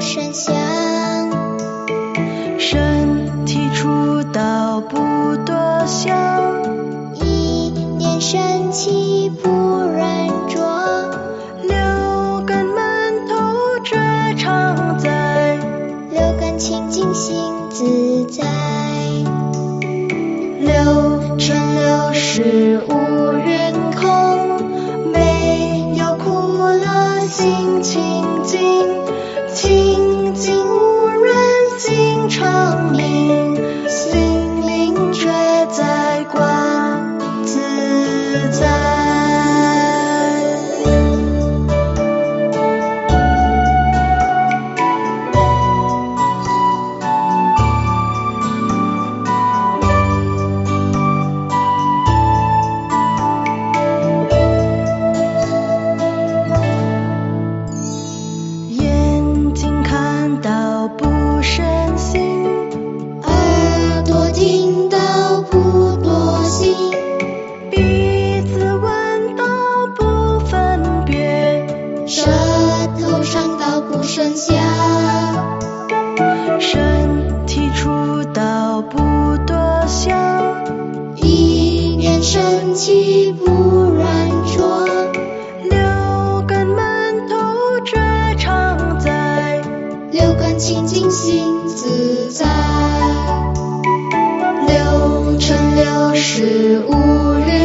身体触到不多想，一念生气不软弱，六根满头却常在，六根清净心自在。六尘六世无人空，没有苦乐心清净，尝到不生香，身体触到不多想，一念生气不软弱，六根满头却常在，六根清净心自在。六尘六世无人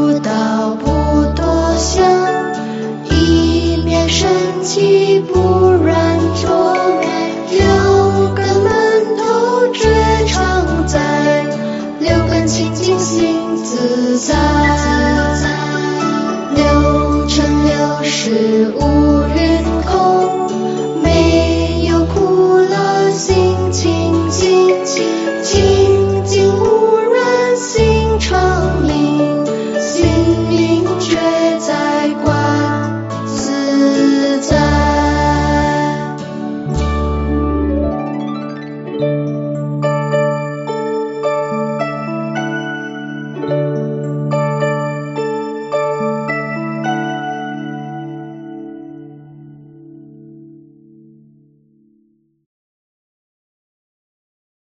体触到不多想，一面生气不软着，六根门头绝常在，六根清净心自在，六尘六世无